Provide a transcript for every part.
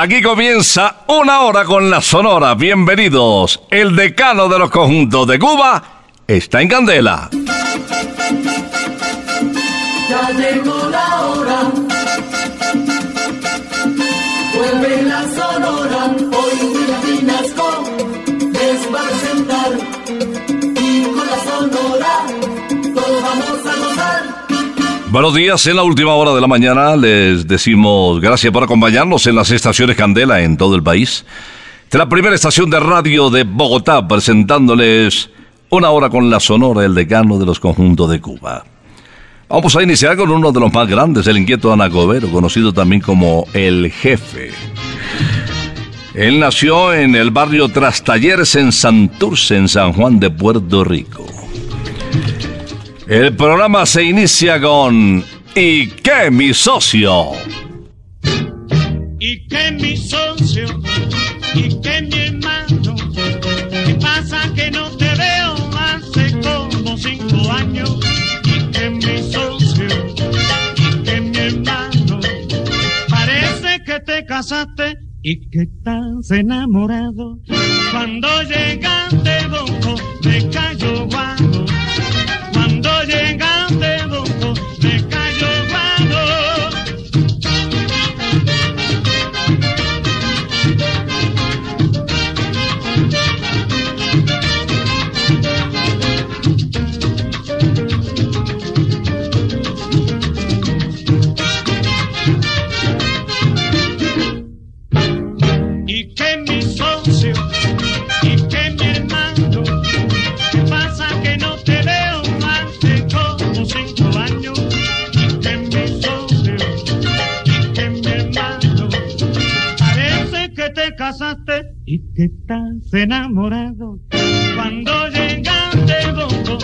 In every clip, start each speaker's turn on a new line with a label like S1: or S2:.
S1: Aquí comienza una hora con la Sonora. Bienvenidos. El decano de los conjuntos de Cuba está en Candela. Buenos días, en la última hora de la mañana les decimos gracias por acompañarnos en las estaciones Candela en todo el país. La primera estación de radio de Bogotá presentándoles una hora con la Sonora, el decano de los conjuntos de Cuba. Vamos a iniciar con uno de los más grandes, el inquieto Anacobero, conocido también como el jefe. Él nació en el barrio Trastalleres en Santurce, en San Juan de Puerto Rico. El programa se inicia con ¿Y qué, mi socio?
S2: y que mi socio y que mi hermano ¿qué pasa que no te veo hace como cinco años y que mi socio y que mi hermano parece que te casaste y que estás enamorado. Cuando llegaste bonco me cayó guano llegante, don que estás enamorado. Cuando llegaste, bongo,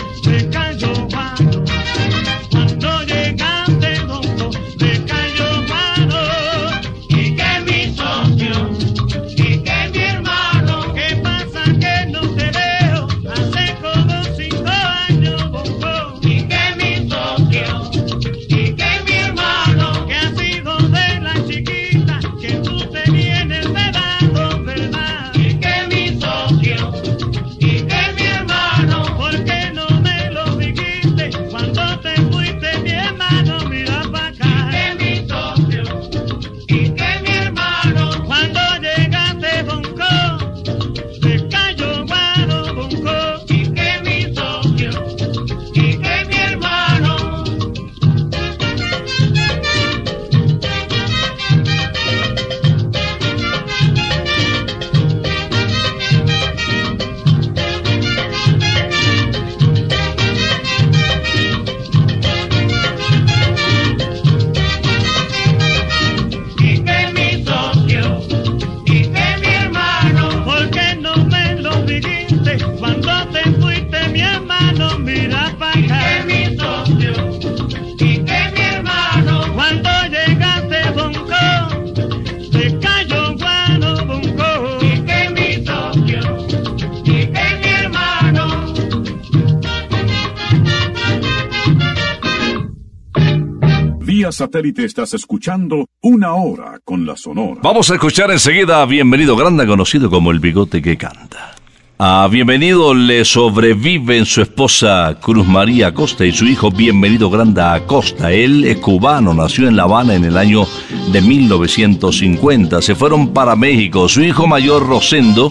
S3: satélite estás escuchando Una Hora con la Sonora.
S1: Vamos a escuchar enseguida a Bienvenido Granda, conocido como el bigote que canta. A Bienvenido le sobreviven su esposa Cruz María Acosta y su hijo Bienvenido Granda Acosta. Él es cubano, nació en La Habana en el año de 1950. Se fueron para México. Su hijo mayor Rosendo,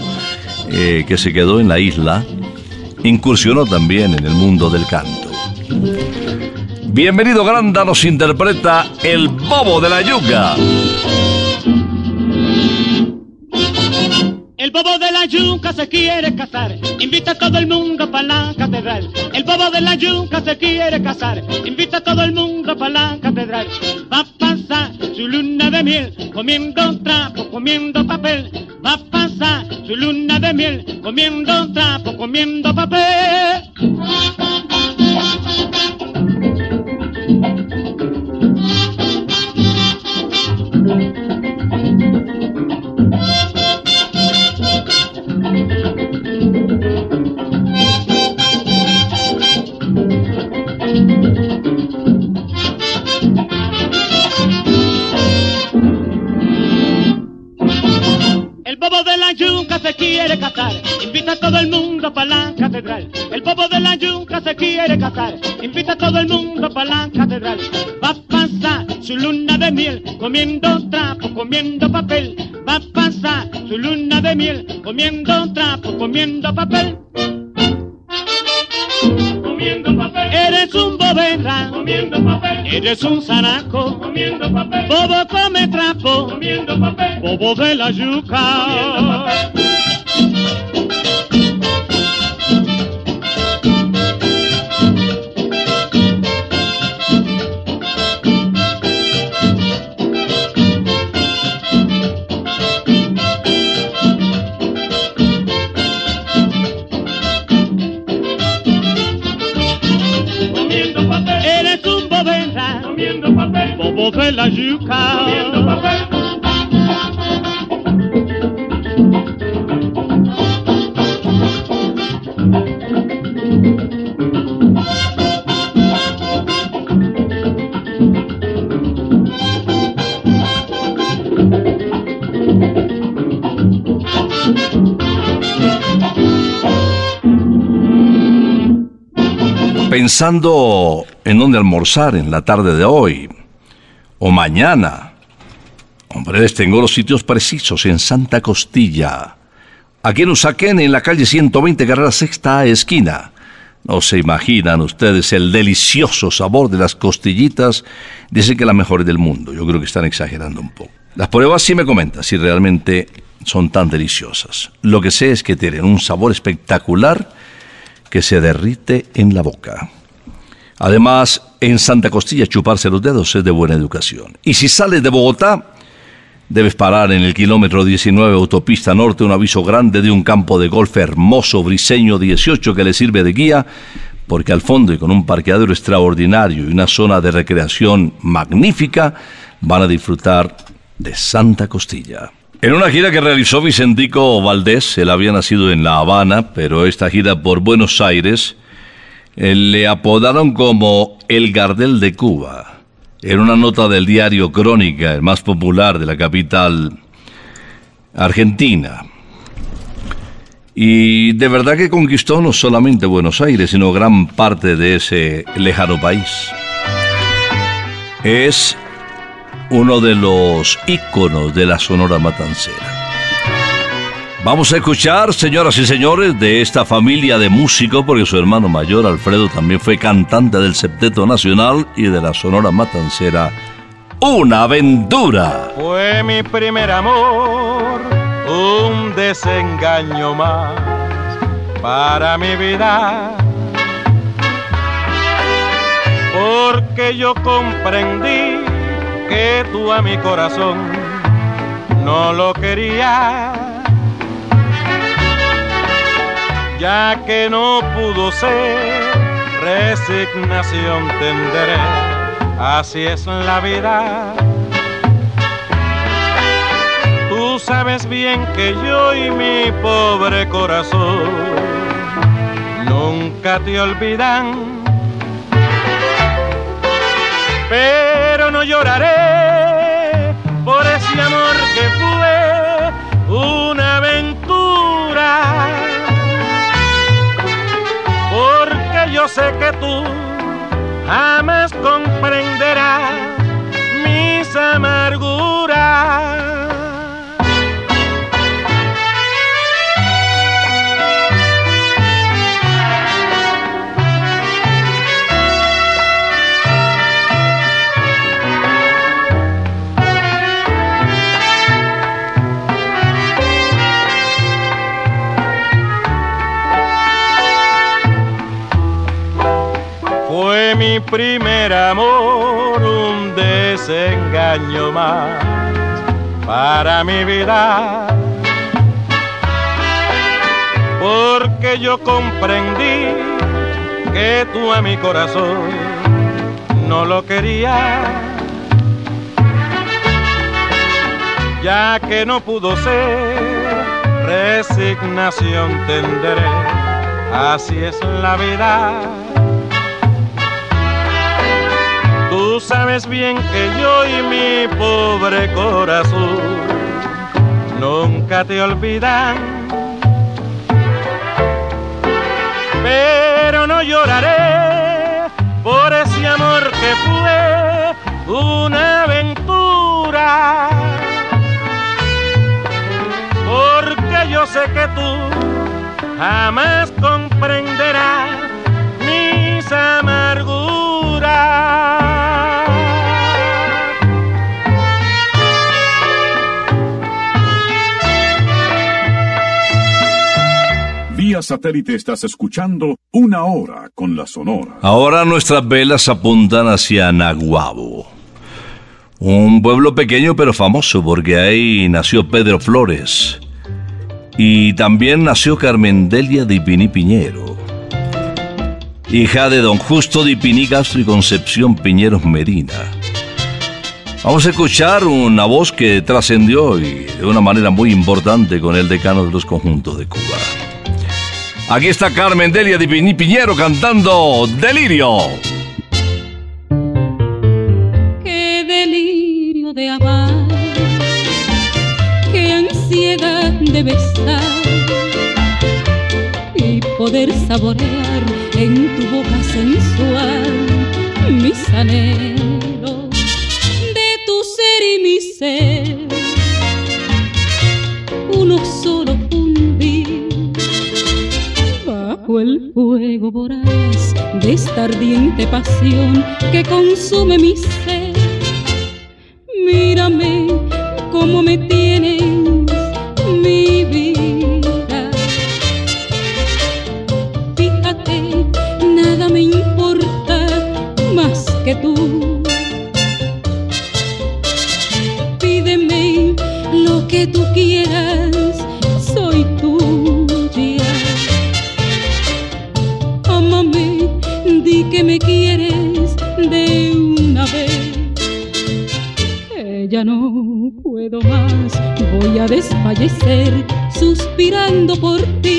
S1: eh, que se quedó en la isla, incursionó también en el mundo del canto. Bienvenido Granda nos interpreta El Bobo de la Yuca.
S2: El bobo de la yuca se quiere casar, invita a todo el mundo para la catedral. El bobo de la yuca se quiere casar, invita a todo el mundo para la catedral. Va a pasar su luna de miel, comiendo trapo, comiendo papel. Va a pasar su luna de miel, comiendo trapo, comiendo papel. El bobo de la yuca se quiere casar, invita a todo el mundo para la catedral. El bobo de la yuca se quiere mundo para la catedral. Va a pasar su luna de miel, comiendo trapo, comiendo papel. Va a pasar su luna de miel, comiendo trapo, comiendo papel. Comiendo papel. Eres un bobera, comiendo papel. Eres un zanaco, comiendo papel. Bobo come trapo, comiendo papel. Bobo de la yuca. Comiendo
S1: Pensando en dónde almorzar en la tarde de hoy o mañana. Hombre, les tengo los sitios precisos en Santa Costilla. Aquí en Usaquén, en la calle 120, carrera sexta esquina. No se imaginan ustedes el delicioso sabor de las costillitas. Dicen que la mejor del mundo. Yo creo que están exagerando un poco. Las pruebas sí me comentan si realmente son tan deliciosas. Lo que sé es que tienen un sabor espectacular que se derrite en la boca. Además, en Santa Costilla chuparse los dedos es de buena educación. Y si sales de Bogotá, Debes parar en el kilómetro 19 autopista norte un aviso grande de un campo de golf hermoso, briseño 18 que le sirve de guía, porque al fondo y con un parqueadero extraordinario y una zona de recreación magnífica, van a disfrutar de Santa Costilla. En una gira que realizó Vicentico Valdés, él había nacido en La Habana, pero esta gira por Buenos Aires, le apodaron como el Gardel de Cuba. En una nota del diario Crónica, el más popular de la capital argentina. Y de verdad que conquistó no solamente Buenos Aires, sino gran parte de ese lejano país. Es uno de los íconos de la Sonora Matancera. Vamos a escuchar, señoras y señores, de esta familia de músicos, porque su hermano mayor, Alfredo, también fue cantante del Septeto Nacional y de la Sonora Matancera. ¡Una aventura!
S4: Fue mi primer amor, un desengaño más para mi vida. Porque yo comprendí que tú a mi corazón no lo querías ya que no pudo ser, resignación tendré, así es la vida. Tú sabes bien que yo y mi pobre corazón nunca te olvidan, pero no lloraré por ese amor yo sé que tú jamás comprenderás mis amarguras. Primer amor un desengaño más para mi vida. Porque yo comprendí que tú a mi corazón no lo querías. Ya que no pudo ser, resignación tendré. Así es la vida sabes bien que yo y mi pobre corazón nunca te olvidan. Pero no lloraré por ese amor que fue una aventura. Porque yo sé que tú jamás comprenderás mis amarguras.
S3: Satélite estás escuchando una hora con la Sonora.
S1: Ahora nuestras velas apuntan hacia Naguabo. Un pueblo pequeño pero famoso porque ahí nació Pedro Flores. Y también nació Carmen Delia de Ipiní Piñero. Hija de don Justo de Ipiní Castro y Concepción Piñeros Medina. Vamos a escuchar una voz que trascendió y de una manera muy importante con el decano de los conjuntos de Cuba. Aquí está Carmen Delia de Piñero cantando Delirio.
S5: Qué delirio de amar, qué ansiedad de besar y poder saborear en tu boca sensual mis anhelos de tu ser y mi ser. Uno bajo el fuego voraz de esta ardiente pasión que consume mi ser. Mírame cómo me tienes, mi vida. Fíjate, nada me importa más que tú. Pídeme que tú quieras, desfallecer suspirando por ti.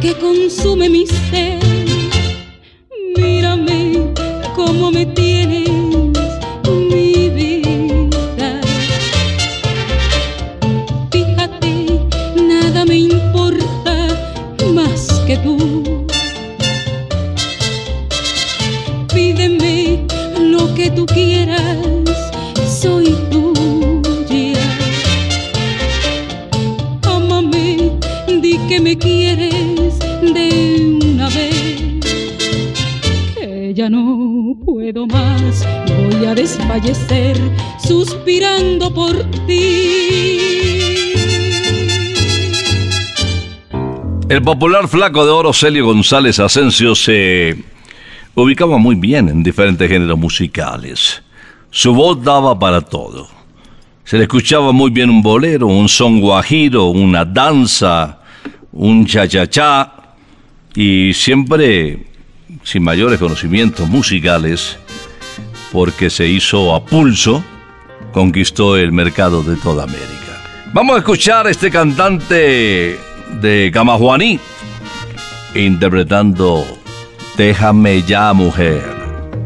S5: Que consume mi ser. Mírame cómo me tienes, quieres de una vez. Que ya no puedo más, voy a desfallecer suspirando por ti.
S1: El popular flaco de oro Celio González Asensio se ubicaba muy bien en diferentes géneros musicales. Su voz daba para todo. Se le escuchaba muy bien un bolero, un son guajiro, una danza, un cha-cha-cha, y siempre sin mayores conocimientos musicales, porque se hizo a pulso, conquistó el mercado de toda América. Vamos a escuchar a este cantante de Camajuaní interpretando Déjame ya, mujer.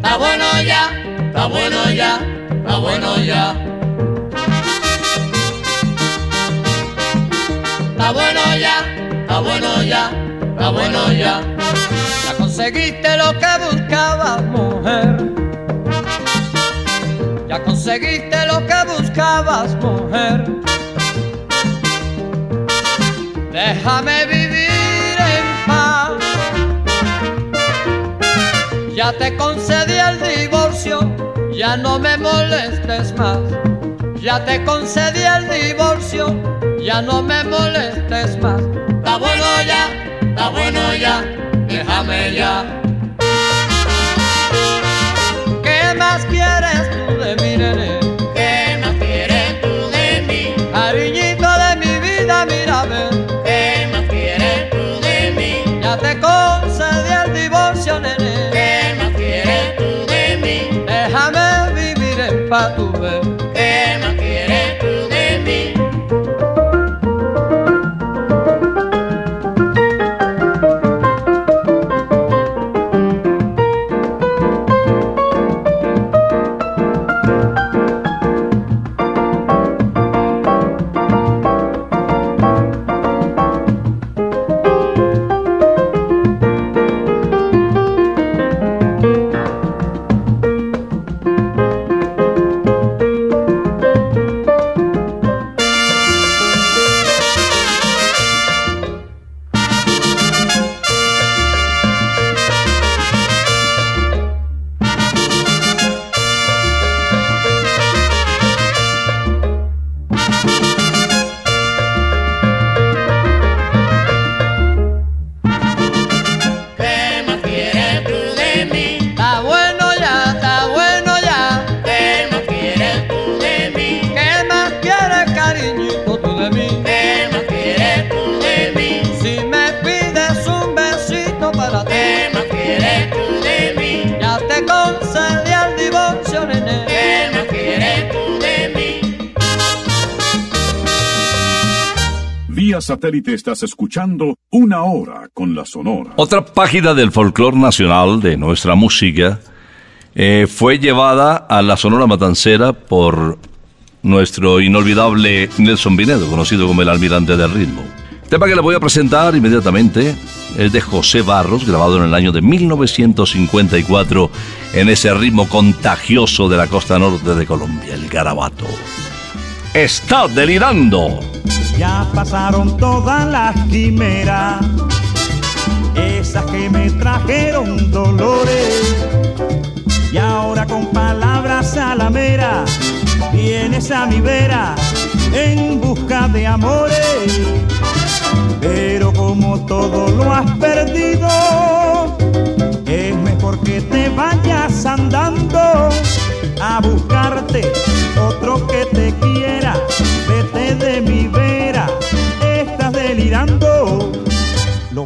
S6: Está bueno ya, está bueno ya, está bueno ya. Está bueno ya, está bueno ya. Ya conseguiste lo que buscabas, mujer. Ya conseguiste lo que buscabas, mujer. Déjame vivir en paz. Ya te concedí el divorcio, ya no me molestes más. Ya te concedí el divorcio, ya no me molestes más. Bueno ya, está bueno ya, déjame ya. ¿Qué más quieres tú de mí, nene?
S3: Satélite estás escuchando Una Hora con la Sonora.
S1: Otra página del folclore nacional de nuestra música eh, fue llevada a la Sonora Matancera por nuestro inolvidable Nelson Vinedo, conocido como el almirante del ritmo. Tema que le voy a presentar inmediatamente es de José Barros, grabado en el año de 1954 en ese ritmo contagioso de la costa norte de Colombia, el garabato. Está delirando.
S7: Ya pasaron todas las quimeras, esas que me trajeron dolores. Y ahora con palabras a la mera, vienes a mi vera en busca de amores. Pero como todo lo has perdido, es mejor que te vayas andando a buscarte otro que te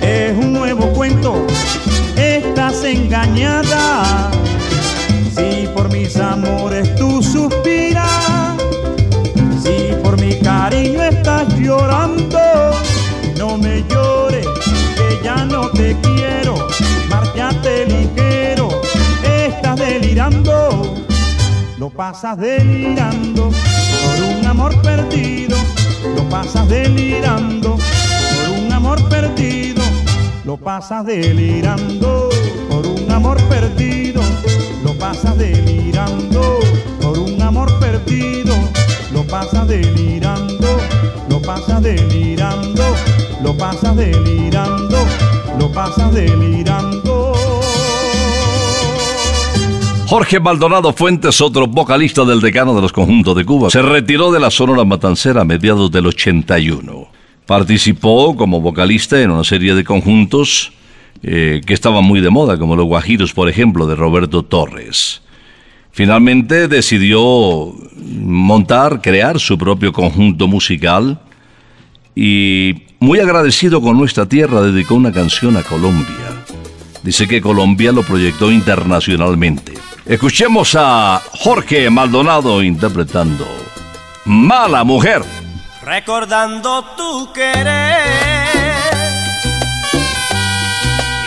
S7: Es un nuevo cuento, estás engañada. Si por mis amores tú suspiras, si por mi cariño estás llorando, no me llores, que ya no te quiero, márchate ligero, estás delirando, lo pasas delirando por un amor perdido, lo pasas delirando amor perdido, lo pasas delirando por un amor perdido, lo pasas delirando por un amor perdido, lo pasas delirando, lo pasas delirando, lo pasas delirando, lo pasas delirando.
S1: Jorge Maldonado Fuentes, otro vocalista del decano de los conjuntos de Cuba, se retiró de la Sonora Matancera a mediados del 81. Participó como vocalista en una serie de conjuntos eh, que estaban muy de moda, como los Guajiros, por ejemplo, de Roberto Torres. Finalmente decidió montar, crear su propio conjunto musical y muy agradecido con nuestra tierra dedicó una canción a Colombia. Dice que Colombia lo proyectó internacionalmente. Escuchemos a Jorge Maldonado interpretando Mala Mujer.
S8: Recordando tu querer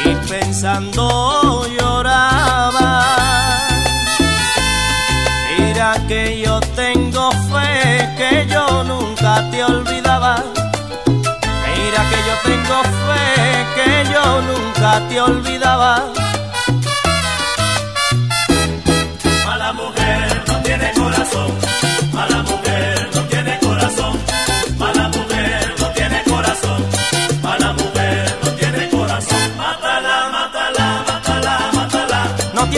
S8: y pensando lloraba. Mira que yo tengo fe que yo nunca te olvidaba. Mira que yo tengo fe que yo nunca te olvidaba.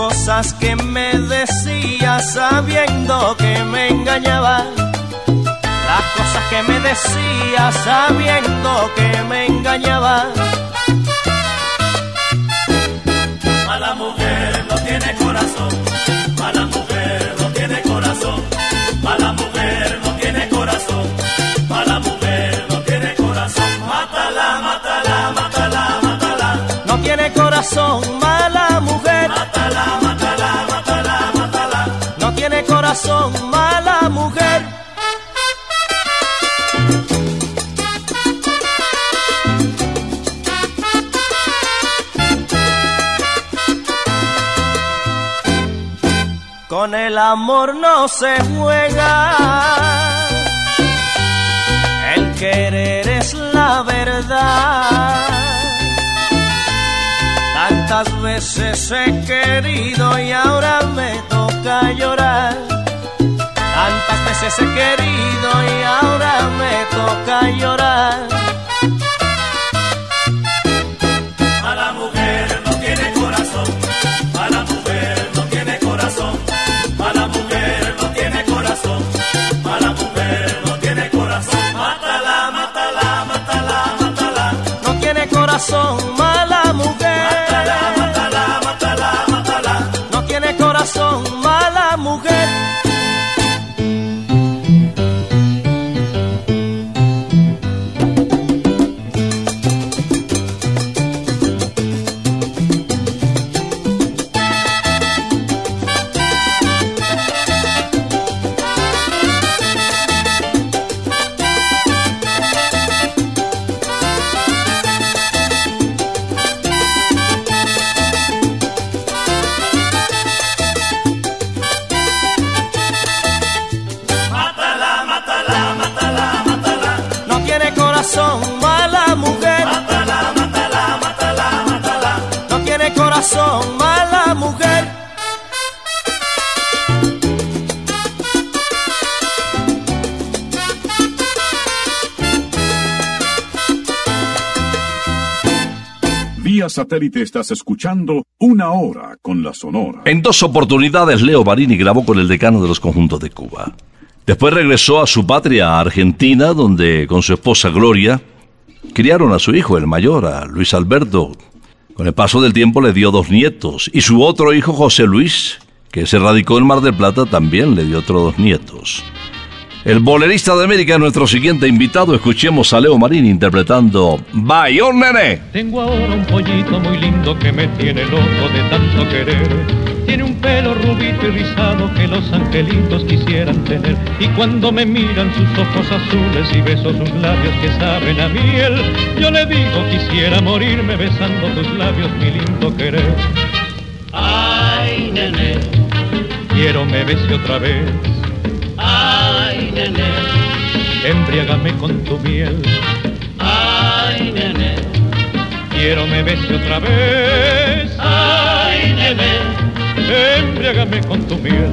S8: Cosas que me decías sabiendo que me engañaba. Las cosas que me decías sabiendo que me engañaba.
S9: Mala mujer no tiene corazón, corazón, mala mujer.
S8: Con el amor no se juega, el querer es la verdad. Tantas veces he querido y ahora me toca llorar. Tantas veces he querido y ahora me toca llorar.
S9: A la mujer no tiene corazón, a la mujer no tiene corazón, a la mujer no tiene corazón, a la mujer no tiene corazón. Mátala, mátala, mátala, mátala.
S8: No tiene corazón, corazón, mala mujer.
S3: Vía satélite estás escuchando Una Hora con la Sonora.
S1: En dos oportunidades Leo Marini grabó con el decano de los conjuntos de Cuba. Después regresó a su patria, a Argentina, donde con su esposa Gloria criaron a su hijo, el mayor, a Luis Alberto. Con el paso del tiempo le dio dos nietos y su otro hijo, José Luis, que se radicó en Mar del Plata, también le dio otros dos nietos. El bolerista de América, nuestro siguiente invitado, escuchemos a Leo Marini interpretando Bayón Nene.
S10: Tengo ahora un pollito muy lindo que me tiene loco de tanto querer. Tiene un pelo rubito y rizado que los angelitos quisieran tener. Y cuando me miran sus ojos azules y beso sus labios que saben a miel, yo le digo quisiera morirme besando tus labios, mi lindo querer. Ay, nene, quiero me bese otra vez. Nene, embriágame con tu miel. Ay, nene, quiero me bese otra vez. Ay, nene, embriágame con tu miel.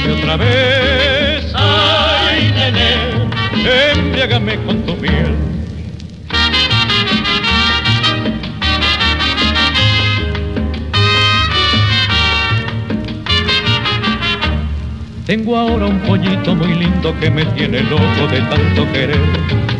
S10: Bese otra vez. Ay, nene, embriágame con tu miel. Tengo ahora un pollito muy lindo que me tiene loco de tanto querer.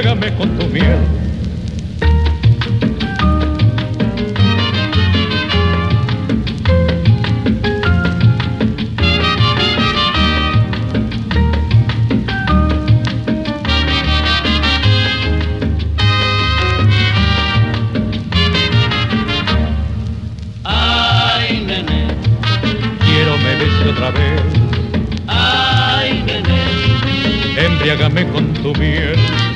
S10: Embriágame con tu miel. Ay, nene, quiero me bese otra vez. Ay, nene, embriágame con tu miel.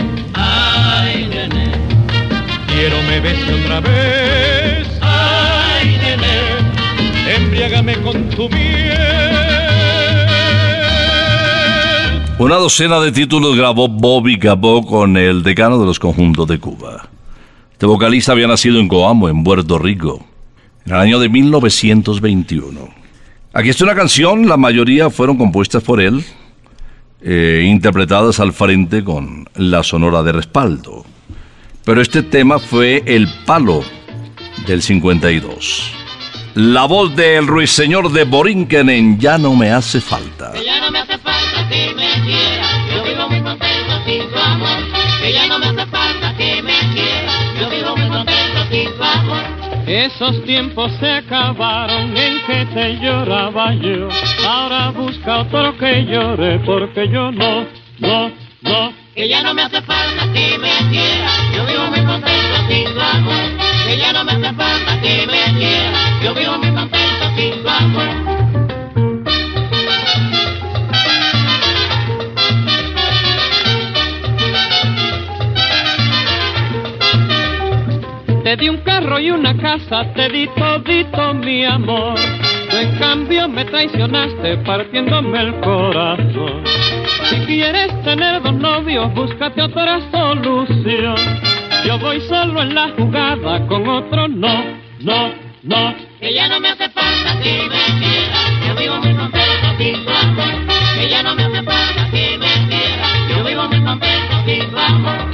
S10: Quiero me bese otra vez. Ay, embriágame con tu miel.
S1: Una docena de títulos grabó Bobby Gabó con el decano de los conjuntos de Cuba. Este vocalista había nacido en Coamo, en Puerto Rico. en el año de 1921. Aquí está una canción, la mayoría fueron compuestas por él, eh, interpretadas al frente con la sonora de respaldo. Pero este tema fue el palo del 52. La voz del ruiseñor de Borinquen en Ya no me hace falta.
S11: Que ya no me hace falta que me quiera, yo vivo muy contento sin tu amor. Que ya no me hace falta que me quiera, yo vivo muy contento sin tu amor.
S10: Esos tiempos se acabaron en que te lloraba yo. Ahora busca otro que llore porque yo no, no,
S11: Que ya no me hace falta que me quiera, yo vivo muy contento sin tu amor. Que ya no me hace falta que me quiera, yo vivo muy contento sin tu amor.
S10: Te di un carro y una casa, te di todito mi amor. En cambio me traicionaste partiéndome el corazón. Si quieres tener dos novios, búscate otra solución. Yo voy solo en la jugada, con otro no, no, no.
S11: Que ya no me hace falta que me quiera, yo vivo muy contento sin tu amor. Que ya no me hace falta que me quiera, yo vivo muy contento sin tu amor.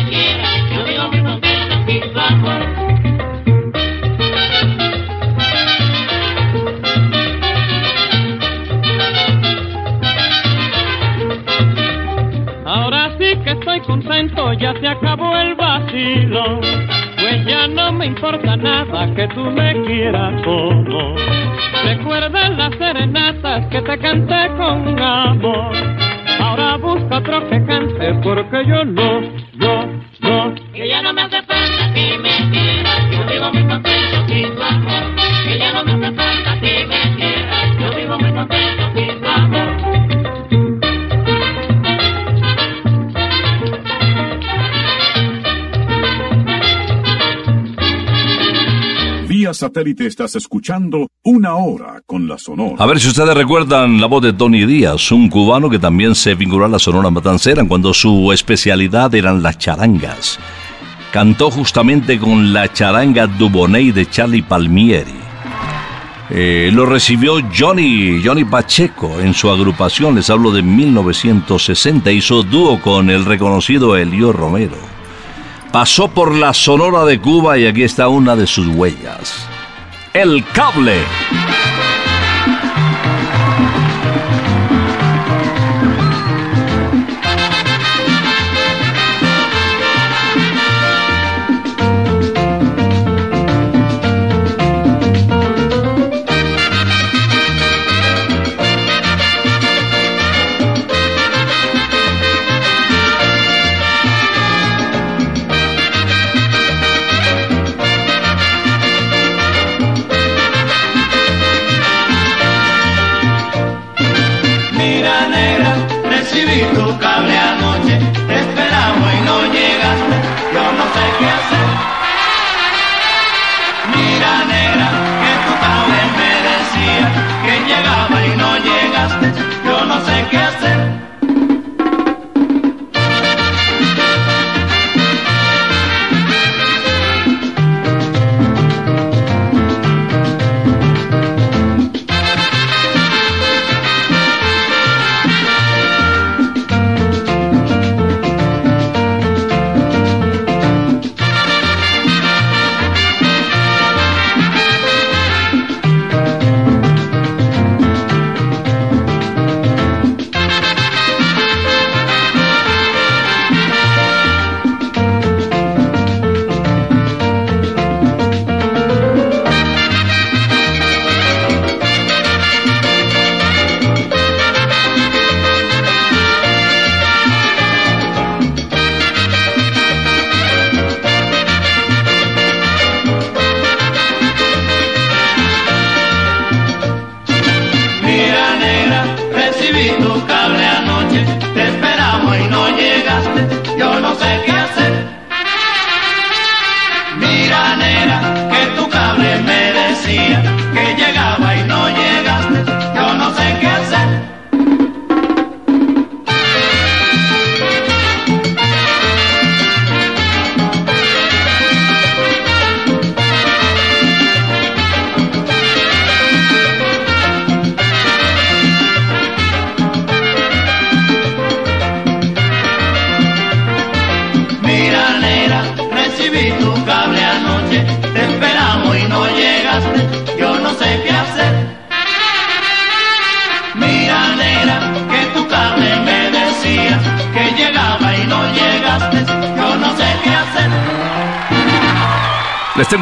S10: ya se acabó el vacilo. Pues ya no me importa nada que tú me quieras o no. Recuerda las serenatas que te canté con amor. Ahora busca otro que cante porque yo no.
S3: Satélite estás escuchando Una Hora con la Sonora.
S1: A ver si ustedes recuerdan la voz de Tony Díaz, un cubano que también se vinculó a la Sonora Matancera cuando su especialidad eran las charangas. Cantó justamente con la charanga Dubonnet de Charlie Palmieri. Eh, lo recibió Johnny, Johnny Pacheco en su agrupación, les hablo de 1960, hizo dúo con el reconocido Elio Romero. Pasó por la Sonora de Cuba y aquí está una de sus huellas. El cable.
S11: recibí tu cable anoche, te esperaba y no llegaste, yo no sé qué hacer. Mira negra, que tu cable me decía que llegaba y no llegaste, yo no sé qué hacer.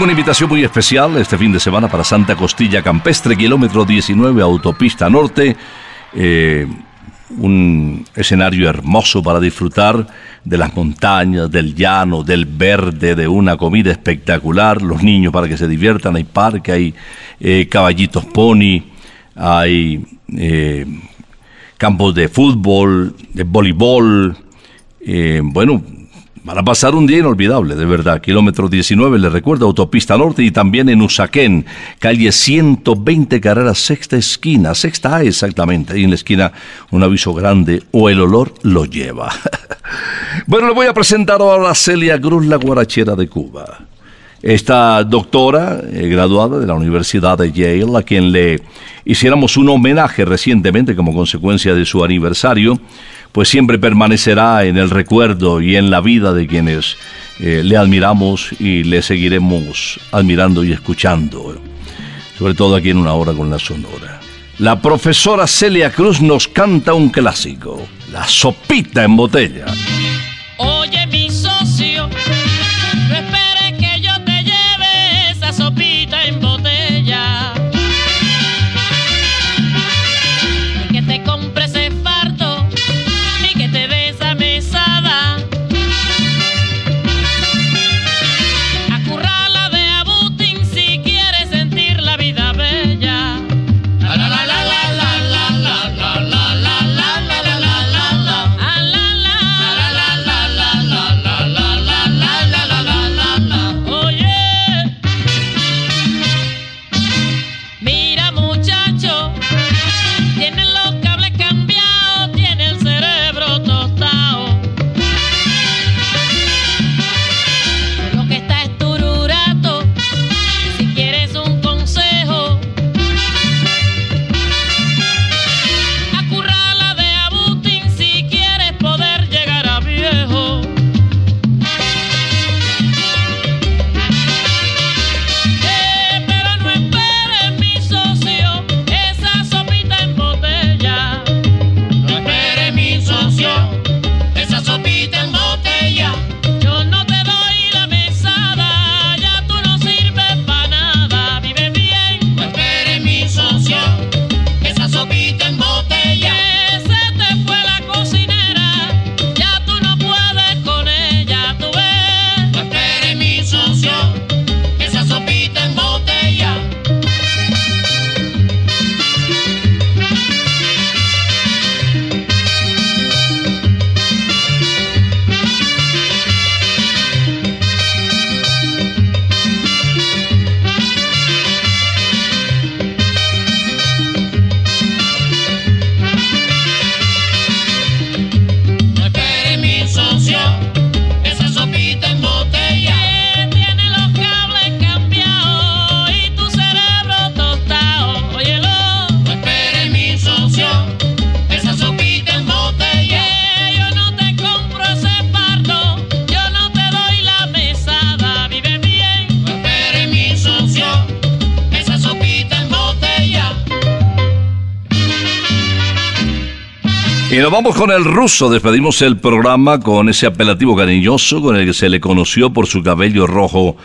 S1: Una invitación muy especial este fin de semana para Santa Costilla Campestre, kilómetro 19, autopista norte. Eh, un escenario hermoso para disfrutar de las montañas, del llano, del verde, de una comida espectacular, los niños para que se diviertan, hay parque, hay eh, caballitos pony, hay eh, campos de fútbol, de voleibol, bueno, Van a pasar un día inolvidable, de verdad. Kilómetro 19, les recuerdo, autopista norte y también en Usaquén, calle 120, carrera sexta esquina, sexta A exactamente, y en la esquina un aviso grande, o el olor lo lleva. bueno, le voy a presentar ahora a Celia Cruz, la guarachera de Cuba. Esta doctora, eh, graduada de la Universidad de Yale, a quien le hiciéramos un homenaje recientemente como consecuencia de su aniversario, pues siempre permanecerá en el recuerdo y en la vida de quienes eh, le admiramos y le seguiremos admirando y escuchando, sobre todo aquí en una hora con la Sonora. La profesora Celia Cruz nos canta un clásico, La sopita en botella.
S12: Oye, mi
S1: Vamos con el ruso. Despedimos el programa con ese apelativo cariñoso con el que se le conoció por su cabello rojo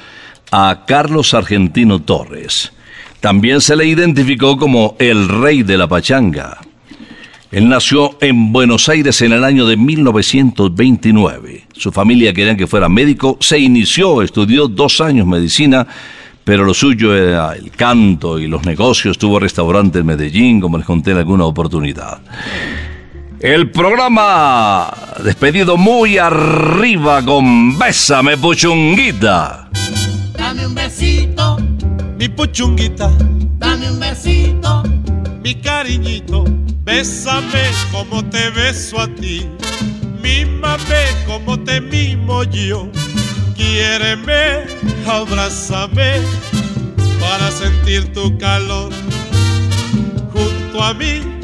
S1: a Carlos Argentino Torres. También se le identificó como el rey de la pachanga. Él nació en Buenos Aires en el año de 1929. Su familia quería que fuera médico. Se inició, estudió dos años medicina, pero lo suyo era el canto y los negocios. Tuvo restaurante en Medellín, como les conté en alguna oportunidad. El programa despedido muy arriba con Bésame Puchunguita.
S11: Dame un besito,
S13: Mi puchunguita,
S11: dame un besito.
S13: mi cariñito, bésame como te beso a ti. Mímame como te mimo yo. Quiéreme, abrázame para sentir tu calor. Junto a mi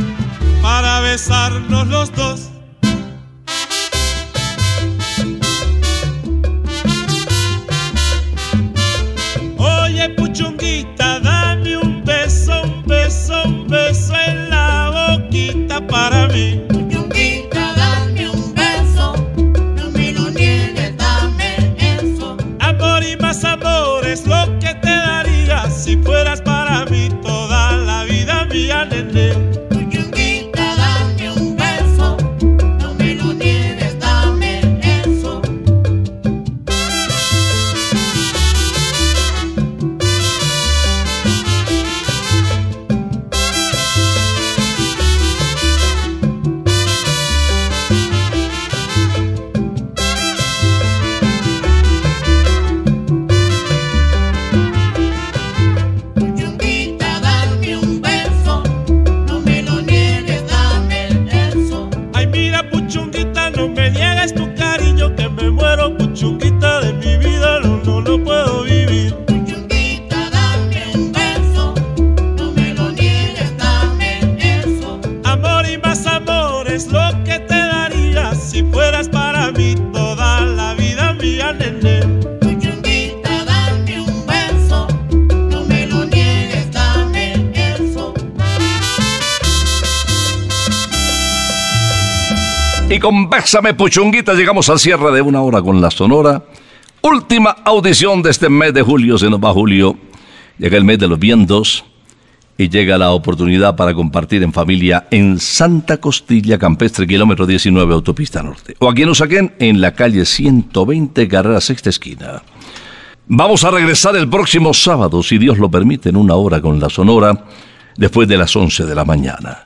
S13: para besarnos los dos. Oye, puchunguita, dame un beso, un beso, un beso en la boquita para mí.
S11: Puchunguita, dame un beso, no me lo niegues, dame eso.
S13: Amor y más amor es lo
S1: Bésame Puchunguita llegamos al cierre de una hora con la Sonora. Última audición de este mes de julio, se nos va julio. Llega el mes de los vientos y llega la oportunidad para compartir en familia en Santa Costilla Campestre, kilómetro 19, autopista norte. O aquí en Usaquén, en la calle 120, carrera sexta esquina. Vamos a regresar el próximo sábado, si Dios lo permite, en una hora con la Sonora, después de las 11 de la mañana.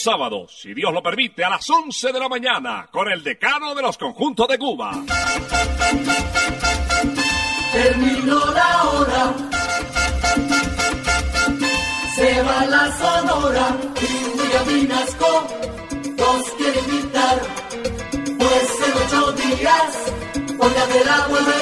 S14: sábado, si Dios lo permite, a las 11 de la mañana, con el decano de los conjuntos de Cuba.
S15: Terminó la hora. Se va la sonora y William Vinasco nos quiere invitar. Pues en ocho días, porque de la vuelta